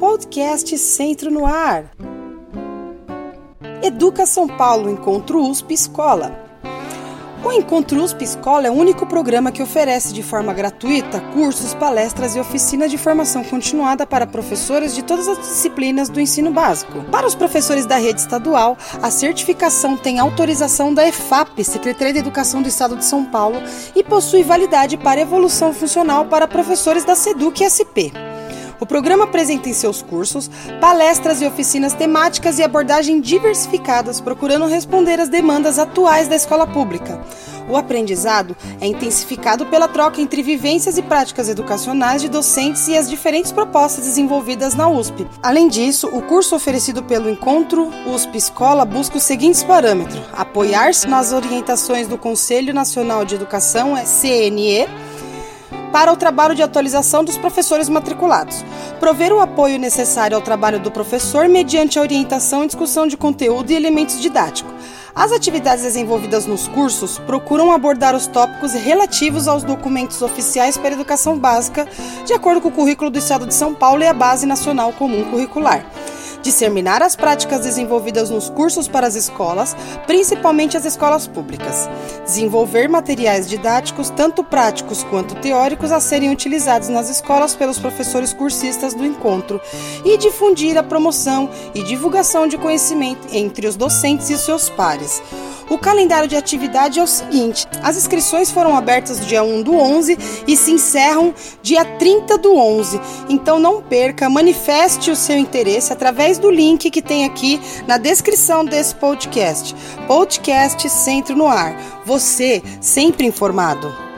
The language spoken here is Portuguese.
Podcast Centro no Ar. Educa São Paulo Encontro USP Escola. O Encontro USP Escola é o único programa que oferece de forma gratuita cursos, palestras e oficinas de formação continuada para professores de todas as disciplinas do ensino básico. Para os professores da rede estadual, a certificação tem autorização da EFAP, Secretaria de Educação do Estado de São Paulo, e possui validade para evolução funcional para professores da SEDUC SP. O programa apresenta em seus cursos palestras e oficinas temáticas e abordagem diversificadas, procurando responder às demandas atuais da escola pública. O aprendizado é intensificado pela troca entre vivências e práticas educacionais de docentes e as diferentes propostas desenvolvidas na USP. Além disso, o curso oferecido pelo Encontro USP Escola busca os seguintes parâmetros: apoiar-se nas orientações do Conselho Nacional de Educação, CNE, para o trabalho de atualização dos professores matriculados. Prover o apoio necessário ao trabalho do professor mediante a orientação e discussão de conteúdo e elementos didáticos. As atividades desenvolvidas nos cursos procuram abordar os tópicos relativos aos documentos oficiais para a educação básica, de acordo com o currículo do Estado de São Paulo e a Base Nacional Comum Curricular disseminar as práticas desenvolvidas nos cursos para as escolas, principalmente as escolas públicas, desenvolver materiais didáticos, tanto práticos quanto teóricos, a serem utilizados nas escolas pelos professores cursistas do encontro e difundir a promoção e divulgação de conhecimento entre os docentes e seus pares. O calendário de atividade é o seguinte: as inscrições foram abertas dia 1 do 11 e se encerram dia 30 do 11. Então não perca, manifeste o seu interesse através do link que tem aqui na descrição desse podcast. Podcast Centro no Ar. Você sempre informado.